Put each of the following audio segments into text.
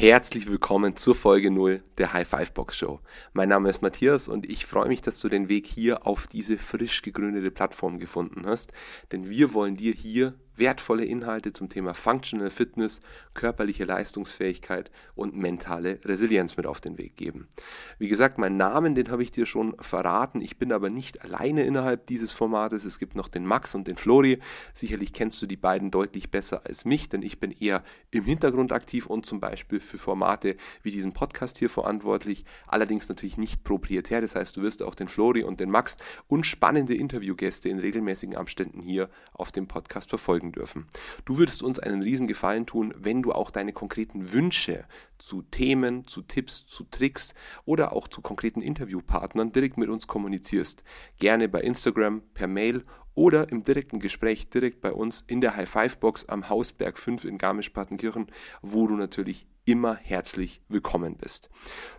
Herzlich willkommen zur Folge 0 der High Five Box Show. Mein Name ist Matthias und ich freue mich, dass du den Weg hier auf diese frisch gegründete Plattform gefunden hast, denn wir wollen dir hier wertvolle Inhalte zum Thema Functional Fitness, körperliche Leistungsfähigkeit und mentale Resilienz mit auf den Weg geben. Wie gesagt, meinen Namen, den habe ich dir schon verraten. Ich bin aber nicht alleine innerhalb dieses Formates. Es gibt noch den Max und den Flori. Sicherlich kennst du die beiden deutlich besser als mich, denn ich bin eher im Hintergrund aktiv und zum Beispiel für Formate wie diesen Podcast hier verantwortlich. Allerdings natürlich nicht proprietär. Das heißt, du wirst auch den Flori und den Max und spannende Interviewgäste in regelmäßigen Abständen hier auf dem Podcast verfolgen folgen dürfen. Du würdest uns einen riesen Gefallen tun, wenn du auch deine konkreten Wünsche zu Themen, zu Tipps, zu Tricks oder auch zu konkreten Interviewpartnern direkt mit uns kommunizierst. Gerne bei Instagram, per Mail oder im direkten Gespräch direkt bei uns in der High Five Box am Hausberg 5 in Garmisch-Partenkirchen, wo du natürlich immer herzlich willkommen bist.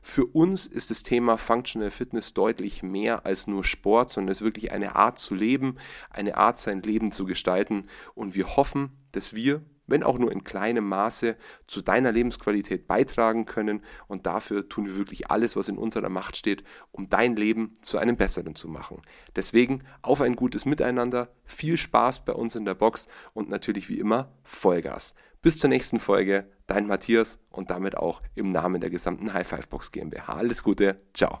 Für uns ist das Thema Functional Fitness deutlich mehr als nur Sport, sondern es ist wirklich eine Art zu leben, eine Art sein Leben zu gestalten und wir hoffen, dass wir wenn auch nur in kleinem Maße, zu deiner Lebensqualität beitragen können. Und dafür tun wir wirklich alles, was in unserer Macht steht, um dein Leben zu einem besseren zu machen. Deswegen auf ein gutes Miteinander, viel Spaß bei uns in der Box und natürlich wie immer Vollgas. Bis zur nächsten Folge, dein Matthias und damit auch im Namen der gesamten High Five Box GmbH. Alles Gute, ciao.